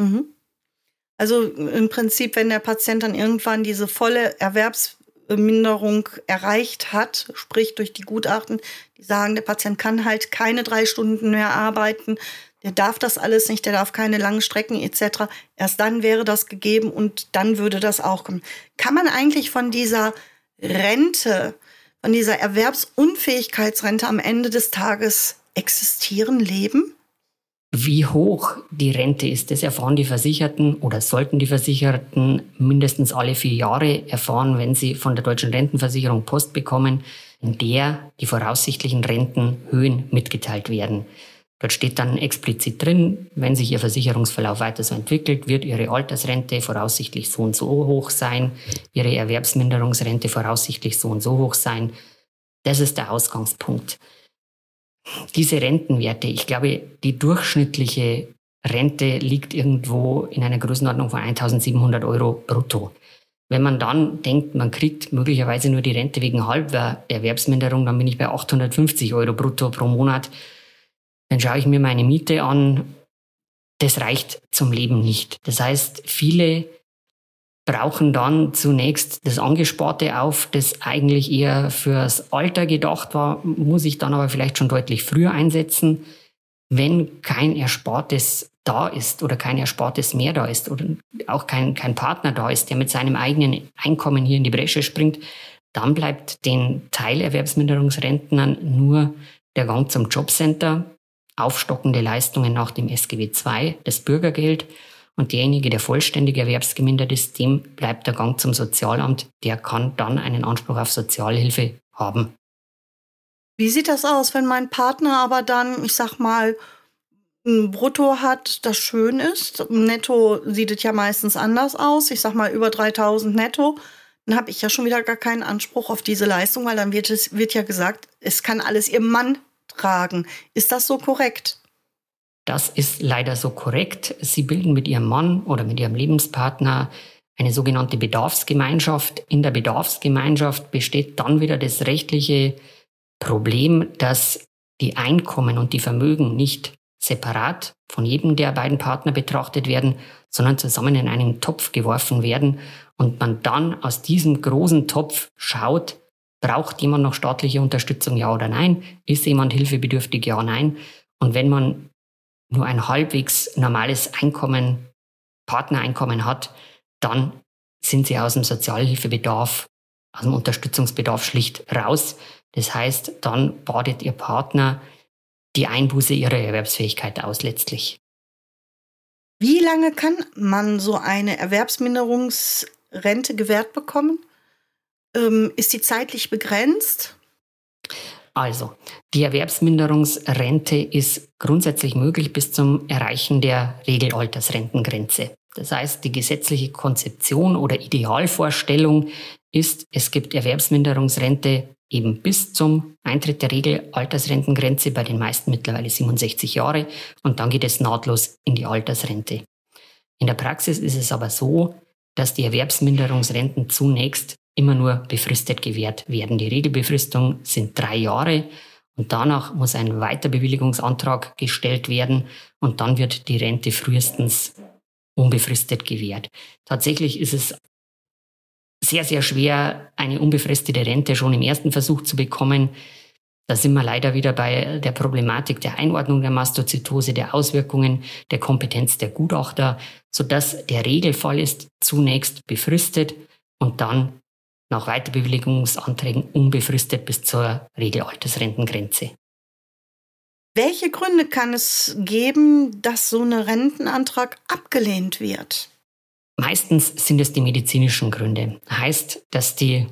Mhm. Also im Prinzip, wenn der Patient dann irgendwann diese volle Erwerbs Erwerbsminderung erreicht hat, sprich durch die Gutachten, die sagen, der Patient kann halt keine drei Stunden mehr arbeiten, der darf das alles nicht, der darf keine langen Strecken etc. Erst dann wäre das gegeben und dann würde das auch kommen. Kann man eigentlich von dieser Rente, von dieser Erwerbsunfähigkeitsrente am Ende des Tages existieren, leben? Wie hoch die Rente ist, das erfahren die Versicherten oder sollten die Versicherten mindestens alle vier Jahre erfahren, wenn sie von der deutschen Rentenversicherung Post bekommen, in der die voraussichtlichen Rentenhöhen mitgeteilt werden. Dort steht dann explizit drin, wenn sich Ihr Versicherungsverlauf weiter so entwickelt, wird Ihre Altersrente voraussichtlich so und so hoch sein, Ihre Erwerbsminderungsrente voraussichtlich so und so hoch sein. Das ist der Ausgangspunkt. Diese Rentenwerte, ich glaube, die durchschnittliche Rente liegt irgendwo in einer Größenordnung von 1700 Euro brutto. Wenn man dann denkt, man kriegt möglicherweise nur die Rente wegen halber Erwerbsminderung, dann bin ich bei 850 Euro brutto pro Monat dann schaue ich mir meine Miete an. Das reicht zum Leben nicht. Das heißt, viele brauchen dann zunächst das Angesparte auf, das eigentlich eher fürs Alter gedacht war, muss ich dann aber vielleicht schon deutlich früher einsetzen. Wenn kein Erspartes da ist oder kein Erspartes mehr da ist oder auch kein, kein Partner da ist, der mit seinem eigenen Einkommen hier in die Bresche springt, dann bleibt den Teilerwerbsminderungsrentnern nur der Gang zum Jobcenter aufstockende Leistungen nach dem SGB II, das Bürgergeld, und derjenige, der vollständig erwerbsgemindert ist, dem bleibt der Gang zum Sozialamt, der kann dann einen Anspruch auf Sozialhilfe haben. Wie sieht das aus, wenn mein Partner aber dann, ich sag mal, ein Brutto hat, das schön ist? Netto sieht es ja meistens anders aus. Ich sag mal über 3000 netto. Dann habe ich ja schon wieder gar keinen Anspruch auf diese Leistung, weil dann wird, es, wird ja gesagt, es kann alles ihr Mann tragen. Ist das so korrekt? Das ist leider so korrekt. Sie bilden mit Ihrem Mann oder mit Ihrem Lebenspartner eine sogenannte Bedarfsgemeinschaft. In der Bedarfsgemeinschaft besteht dann wieder das rechtliche Problem, dass die Einkommen und die Vermögen nicht separat von jedem der beiden Partner betrachtet werden, sondern zusammen in einen Topf geworfen werden und man dann aus diesem großen Topf schaut, Braucht jemand noch staatliche Unterstützung, ja oder nein? Ist jemand hilfebedürftig, ja, oder nein? Und wenn man nur ein halbwegs normales Einkommen, Partnereinkommen hat, dann sind sie aus dem Sozialhilfebedarf, aus dem Unterstützungsbedarf schlicht raus. Das heißt, dann badet ihr Partner die Einbuße ihrer Erwerbsfähigkeit aus letztlich. Wie lange kann man so eine Erwerbsminderungsrente gewährt bekommen? Ähm, ist die zeitlich begrenzt? Also, die Erwerbsminderungsrente ist grundsätzlich möglich bis zum Erreichen der Regelaltersrentengrenze. Das heißt, die gesetzliche Konzeption oder Idealvorstellung ist, es gibt Erwerbsminderungsrente eben bis zum Eintritt der Regelaltersrentengrenze, bei den meisten mittlerweile 67 Jahre, und dann geht es nahtlos in die Altersrente. In der Praxis ist es aber so, dass die Erwerbsminderungsrenten zunächst immer nur befristet gewährt werden. Die Regelbefristung sind drei Jahre und danach muss ein Weiterbewilligungsantrag gestellt werden und dann wird die Rente frühestens unbefristet gewährt. Tatsächlich ist es sehr, sehr schwer, eine unbefristete Rente schon im ersten Versuch zu bekommen. Da sind wir leider wieder bei der Problematik der Einordnung der Mastozytose, der Auswirkungen der Kompetenz der Gutachter, sodass der Regelfall ist zunächst befristet und dann nach Weiterbewilligungsanträgen unbefristet bis zur Regelaltersrentengrenze. Welche Gründe kann es geben, dass so ein Rentenantrag abgelehnt wird? Meistens sind es die medizinischen Gründe. Heißt, dass die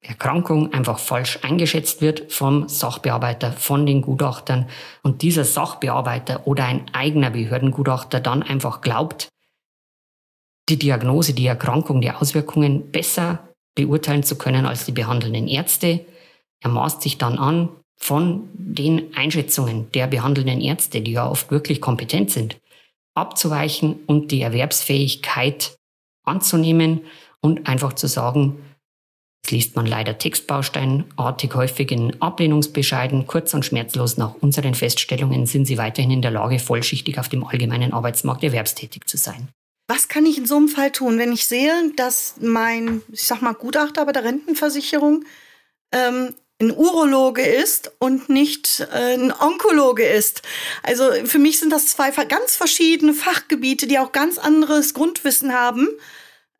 Erkrankung einfach falsch eingeschätzt wird vom Sachbearbeiter, von den Gutachtern und dieser Sachbearbeiter oder ein eigener Behördengutachter dann einfach glaubt, die Diagnose, die Erkrankung, die Auswirkungen besser beurteilen zu können als die behandelnden Ärzte. Er maßt sich dann an, von den Einschätzungen der behandelnden Ärzte, die ja oft wirklich kompetent sind, abzuweichen und die Erwerbsfähigkeit anzunehmen und einfach zu sagen, das liest man leider textbausteinartig häufig in Ablehnungsbescheiden, kurz und schmerzlos nach unseren Feststellungen sind sie weiterhin in der Lage, vollschichtig auf dem allgemeinen Arbeitsmarkt erwerbstätig zu sein. Was kann ich in so einem Fall tun, wenn ich sehe, dass mein, ich sag mal, Gutachter bei der Rentenversicherung ähm, ein Urologe ist und nicht äh, ein Onkologe ist. Also für mich sind das zwei ganz verschiedene Fachgebiete, die auch ganz anderes Grundwissen haben.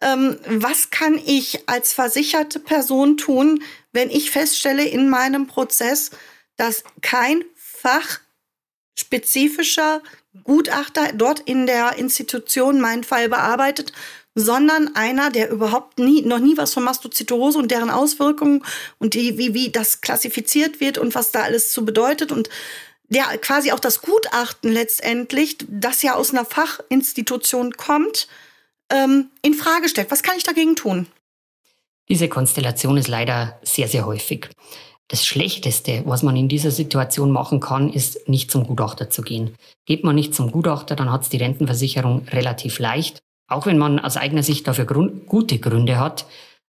Ähm, was kann ich als versicherte Person tun, wenn ich feststelle in meinem Prozess, dass kein fachspezifischer Gutachter dort in der Institution meinen Fall bearbeitet, sondern einer, der überhaupt nie, noch nie was von Mastozytose und deren Auswirkungen und die, wie, wie das klassifiziert wird und was da alles zu bedeutet und der quasi auch das Gutachten letztendlich, das ja aus einer Fachinstitution kommt, ähm, in Frage stellt. Was kann ich dagegen tun? Diese Konstellation ist leider sehr, sehr häufig. Das Schlechteste, was man in dieser Situation machen kann, ist nicht zum Gutachter zu gehen. Geht man nicht zum Gutachter, dann hat es die Rentenversicherung relativ leicht auch wenn man aus eigener Sicht dafür Grund, gute Gründe hat,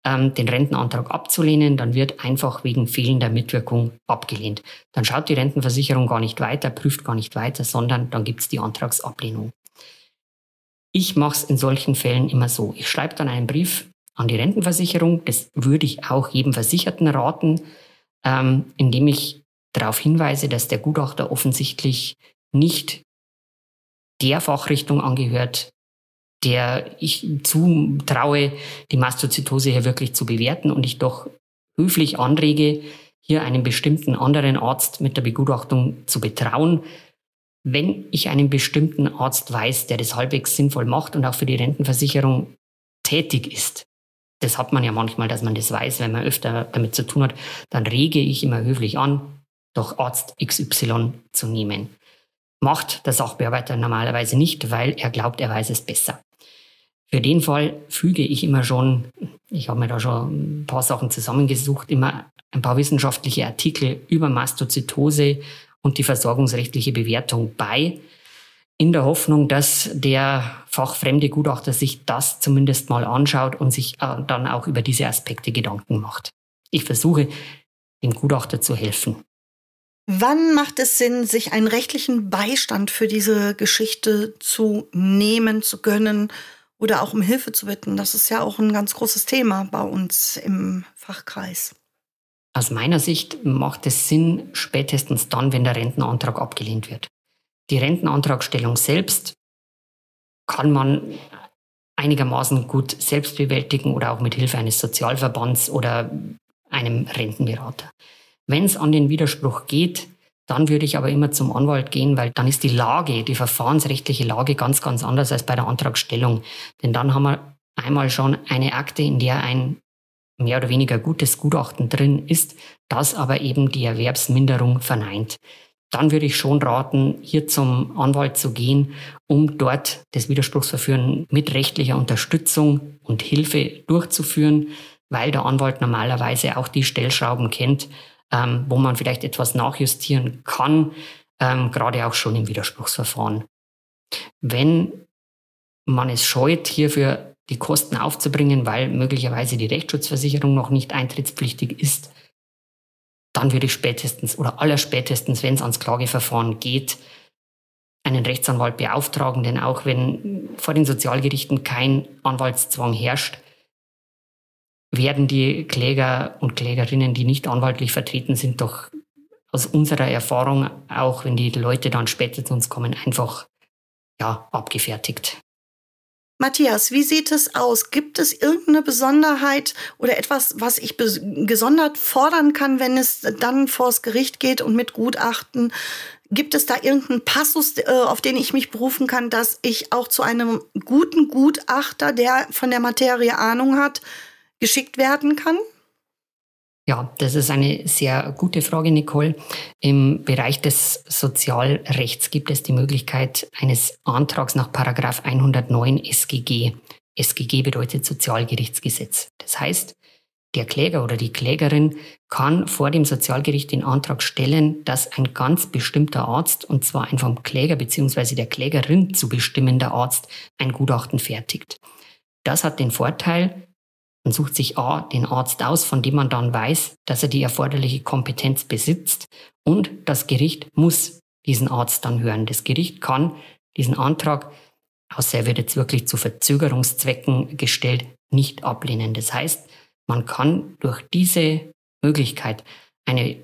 ähm, den Rentenantrag abzulehnen, dann wird einfach wegen fehlender Mitwirkung abgelehnt. Dann schaut die Rentenversicherung gar nicht weiter, prüft gar nicht weiter, sondern dann gibt es die Antragsablehnung. Ich mache es in solchen Fällen immer so. Ich schreibe dann einen Brief an die Rentenversicherung, das würde ich auch jedem Versicherten raten, ähm, indem ich darauf hinweise, dass der Gutachter offensichtlich nicht der Fachrichtung angehört, der ich zutraue, die Mastozytose hier wirklich zu bewerten und ich doch höflich anrege, hier einen bestimmten anderen Arzt mit der Begutachtung zu betrauen. Wenn ich einen bestimmten Arzt weiß, der das halbwegs sinnvoll macht und auch für die Rentenversicherung tätig ist, das hat man ja manchmal, dass man das weiß, wenn man öfter damit zu tun hat, dann rege ich immer höflich an, doch Arzt XY zu nehmen. Macht der Sachbearbeiter normalerweise nicht, weil er glaubt, er weiß es besser. Für den Fall füge ich immer schon, ich habe mir da schon ein paar Sachen zusammengesucht, immer ein paar wissenschaftliche Artikel über Mastozytose und die versorgungsrechtliche Bewertung bei, in der Hoffnung, dass der fachfremde Gutachter sich das zumindest mal anschaut und sich äh, dann auch über diese Aspekte Gedanken macht. Ich versuche, dem Gutachter zu helfen. Wann macht es Sinn, sich einen rechtlichen Beistand für diese Geschichte zu nehmen, zu gönnen oder auch um Hilfe zu bitten. Das ist ja auch ein ganz großes Thema bei uns im Fachkreis. Aus meiner Sicht macht es Sinn spätestens dann, wenn der Rentenantrag abgelehnt wird. Die Rentenantragstellung selbst kann man einigermaßen gut selbst bewältigen oder auch mit Hilfe eines Sozialverbands oder einem Rentenberater. Wenn es an den Widerspruch geht, dann würde ich aber immer zum Anwalt gehen, weil dann ist die Lage, die verfahrensrechtliche Lage ganz, ganz anders als bei der Antragstellung. Denn dann haben wir einmal schon eine Akte, in der ein mehr oder weniger gutes Gutachten drin ist, das aber eben die Erwerbsminderung verneint. Dann würde ich schon raten, hier zum Anwalt zu gehen, um dort das Widerspruchsverführen mit rechtlicher Unterstützung und Hilfe durchzuführen, weil der Anwalt normalerweise auch die Stellschrauben kennt, ähm, wo man vielleicht etwas nachjustieren kann, ähm, gerade auch schon im Widerspruchsverfahren. Wenn man es scheut, hierfür die Kosten aufzubringen, weil möglicherweise die Rechtsschutzversicherung noch nicht eintrittspflichtig ist, dann würde ich spätestens oder allerspätestens, wenn es ans Klageverfahren geht, einen Rechtsanwalt beauftragen, denn auch wenn vor den Sozialgerichten kein Anwaltszwang herrscht, werden die Kläger und Klägerinnen, die nicht anwaltlich vertreten sind, doch aus unserer Erfahrung, auch wenn die Leute dann später zu uns kommen, einfach ja, abgefertigt. Matthias, wie sieht es aus? Gibt es irgendeine Besonderheit oder etwas, was ich gesondert fordern kann, wenn es dann vors Gericht geht und mit Gutachten? Gibt es da irgendeinen Passus, äh, auf den ich mich berufen kann, dass ich auch zu einem guten Gutachter, der von der Materie Ahnung hat, geschickt werden kann? Ja, das ist eine sehr gute Frage, Nicole. Im Bereich des Sozialrechts gibt es die Möglichkeit eines Antrags nach Paragraph 109 SGG. SGG bedeutet Sozialgerichtsgesetz. Das heißt, der Kläger oder die Klägerin kann vor dem Sozialgericht den Antrag stellen, dass ein ganz bestimmter Arzt, und zwar ein vom Kläger bzw. der Klägerin zu bestimmender Arzt, ein Gutachten fertigt. Das hat den Vorteil, man sucht sich A, den Arzt aus, von dem man dann weiß, dass er die erforderliche Kompetenz besitzt und das Gericht muss diesen Arzt dann hören. Das Gericht kann diesen Antrag außer er wird jetzt wirklich zu Verzögerungszwecken gestellt, nicht ablehnen. Das heißt, man kann durch diese Möglichkeit eine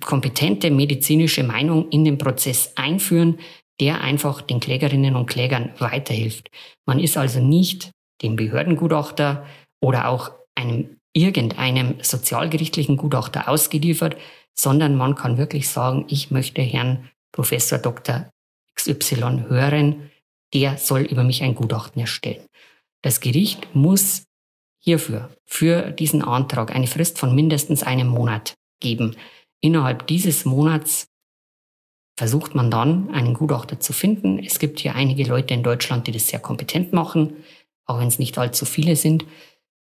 kompetente medizinische Meinung in den Prozess einführen, der einfach den Klägerinnen und Klägern weiterhilft. Man ist also nicht dem Behördengutachter oder auch einem irgendeinem sozialgerichtlichen Gutachter ausgeliefert, sondern man kann wirklich sagen, ich möchte Herrn Professor Dr. XY hören, der soll über mich ein Gutachten erstellen. Das Gericht muss hierfür, für diesen Antrag, eine Frist von mindestens einem Monat geben. Innerhalb dieses Monats versucht man dann, einen Gutachter zu finden. Es gibt hier einige Leute in Deutschland, die das sehr kompetent machen, auch wenn es nicht allzu viele sind.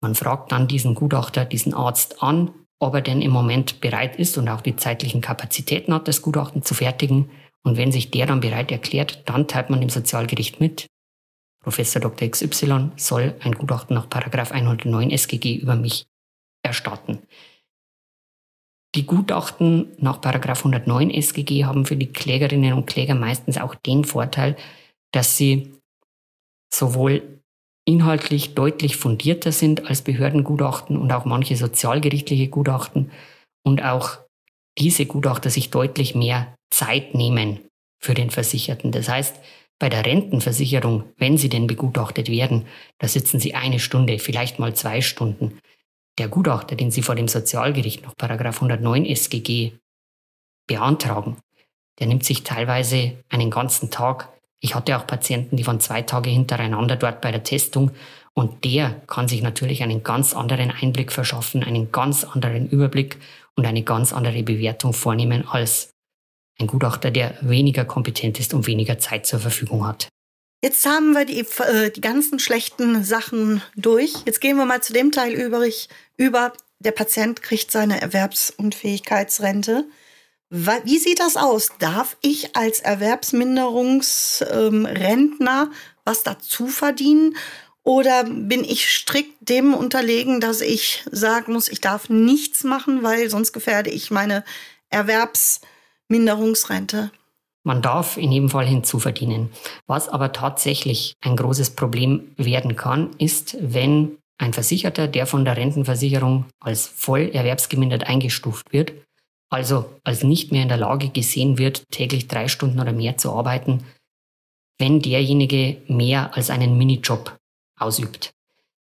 Man fragt dann diesen Gutachter, diesen Arzt an, ob er denn im Moment bereit ist und auch die zeitlichen Kapazitäten hat, das Gutachten zu fertigen. Und wenn sich der dann bereit erklärt, dann teilt man dem Sozialgericht mit, Professor Dr. XY soll ein Gutachten nach 109 SGG über mich erstatten. Die Gutachten nach 109 SGG haben für die Klägerinnen und Kläger meistens auch den Vorteil, dass sie sowohl inhaltlich deutlich fundierter sind als Behördengutachten und auch manche sozialgerichtliche Gutachten und auch diese Gutachter sich deutlich mehr Zeit nehmen für den Versicherten. Das heißt, bei der Rentenversicherung, wenn sie denn begutachtet werden, da sitzen sie eine Stunde, vielleicht mal zwei Stunden. Der Gutachter, den sie vor dem Sozialgericht nach 109 SGG beantragen, der nimmt sich teilweise einen ganzen Tag. Ich hatte auch Patienten, die waren zwei Tage hintereinander dort bei der Testung und der kann sich natürlich einen ganz anderen Einblick verschaffen, einen ganz anderen Überblick und eine ganz andere Bewertung vornehmen als ein Gutachter, der weniger kompetent ist und weniger Zeit zur Verfügung hat. Jetzt haben wir die, äh, die ganzen schlechten Sachen durch. Jetzt gehen wir mal zu dem Teil übrig, über. Der Patient kriegt seine Erwerbsunfähigkeitsrente. Wie sieht das aus? Darf ich als Erwerbsminderungsrentner ähm, was dazu verdienen? Oder bin ich strikt dem unterlegen, dass ich sagen muss, ich darf nichts machen, weil sonst gefährde ich meine Erwerbsminderungsrente? Man darf in jedem Fall hinzuverdienen. Was aber tatsächlich ein großes Problem werden kann, ist, wenn ein Versicherter, der von der Rentenversicherung als voll erwerbsgemindert eingestuft wird, also als nicht mehr in der Lage gesehen wird, täglich drei Stunden oder mehr zu arbeiten, wenn derjenige mehr als einen Minijob ausübt.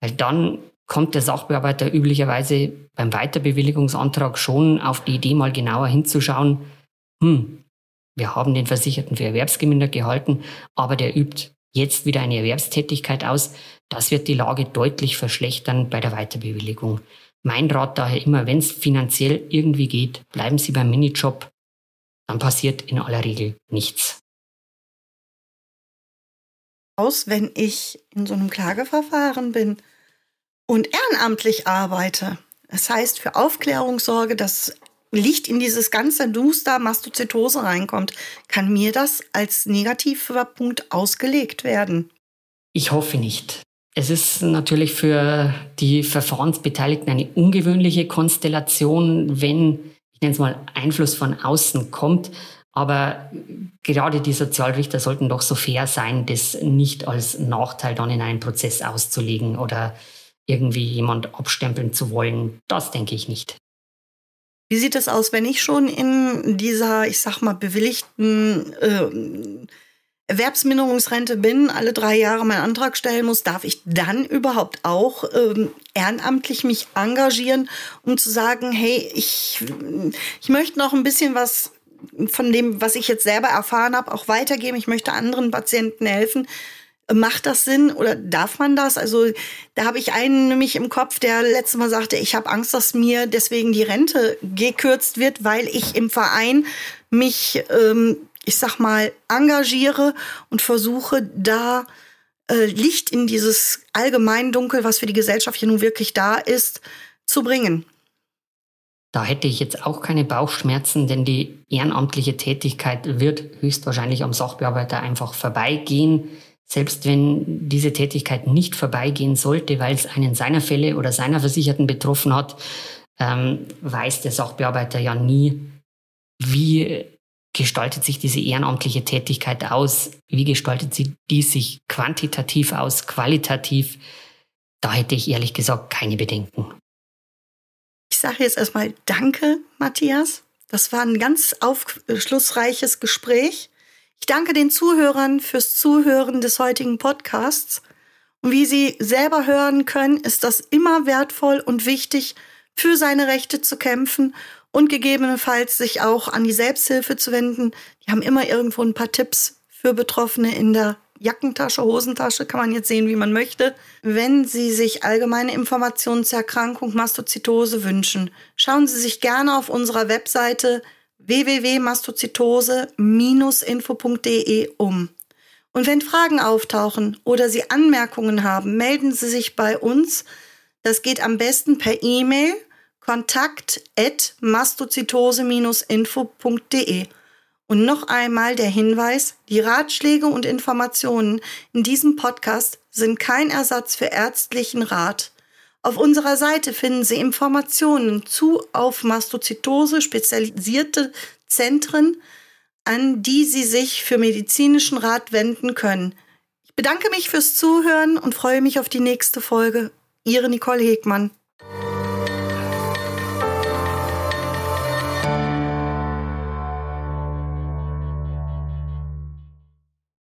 Weil dann kommt der Sachbearbeiter üblicherweise beim Weiterbewilligungsantrag schon auf die Idee, mal genauer hinzuschauen, hm, wir haben den Versicherten für erwerbsgemindert gehalten, aber der übt jetzt wieder eine Erwerbstätigkeit aus. Das wird die Lage deutlich verschlechtern bei der Weiterbewilligung. Mein Rat daher immer, wenn es finanziell irgendwie geht, bleiben Sie beim Minijob. Dann passiert in aller Regel nichts. Aus, wenn ich in so einem Klageverfahren bin und ehrenamtlich arbeite. Das heißt, für Aufklärung sorge, dass Licht in dieses ganze Duster Mastozytose reinkommt, kann mir das als negativer Punkt ausgelegt werden? Ich hoffe nicht. Es ist natürlich für die Verfahrensbeteiligten eine ungewöhnliche Konstellation, wenn, ich nenne es mal, Einfluss von außen kommt. Aber gerade die Sozialrichter sollten doch so fair sein, das nicht als Nachteil dann in einen Prozess auszulegen oder irgendwie jemand abstempeln zu wollen. Das denke ich nicht. Wie sieht es aus, wenn ich schon in dieser, ich sag mal, bewilligten äh, Erwerbsminderungsrente bin, alle drei Jahre meinen Antrag stellen muss, darf ich dann überhaupt auch ähm, ehrenamtlich mich engagieren, um zu sagen, hey, ich, ich möchte noch ein bisschen was von dem, was ich jetzt selber erfahren habe, auch weitergeben. Ich möchte anderen Patienten helfen. Macht das Sinn oder darf man das? Also da habe ich einen nämlich im Kopf, der letztes Mal sagte, ich habe Angst, dass mir deswegen die Rente gekürzt wird, weil ich im Verein mich, ähm, ich sag mal, engagiere und versuche da äh, Licht in dieses allgemein Dunkel, was für die Gesellschaft hier nun wirklich da ist, zu bringen. Da hätte ich jetzt auch keine Bauchschmerzen, denn die ehrenamtliche Tätigkeit wird höchstwahrscheinlich am Sachbearbeiter einfach vorbeigehen selbst wenn diese Tätigkeit nicht vorbeigehen sollte, weil es einen seiner Fälle oder seiner Versicherten betroffen hat, ähm, weiß der Sachbearbeiter ja nie, wie gestaltet sich diese ehrenamtliche Tätigkeit aus? Wie gestaltet sie die sich quantitativ aus, qualitativ? Da hätte ich ehrlich gesagt keine Bedenken. Ich sage jetzt erstmal Danke, Matthias. Das war ein ganz aufschlussreiches Gespräch. Ich danke den Zuhörern fürs Zuhören des heutigen Podcasts. Und wie Sie selber hören können, ist das immer wertvoll und wichtig, für seine Rechte zu kämpfen und gegebenenfalls sich auch an die Selbsthilfe zu wenden. Die haben immer irgendwo ein paar Tipps für Betroffene in der Jackentasche, Hosentasche, kann man jetzt sehen, wie man möchte. Wenn Sie sich allgemeine Informationen zur Erkrankung Mastozytose wünschen, schauen Sie sich gerne auf unserer Webseite www.mastozytose-info.de um. Und wenn Fragen auftauchen oder Sie Anmerkungen haben, melden Sie sich bei uns. Das geht am besten per E-Mail kontakt@mastozytose-info.de. Und noch einmal der Hinweis, die Ratschläge und Informationen in diesem Podcast sind kein Ersatz für ärztlichen Rat. Auf unserer Seite finden Sie Informationen zu auf Mastozytose spezialisierte Zentren, an die Sie sich für medizinischen Rat wenden können. Ich bedanke mich fürs Zuhören und freue mich auf die nächste Folge. Ihre Nicole Hegmann.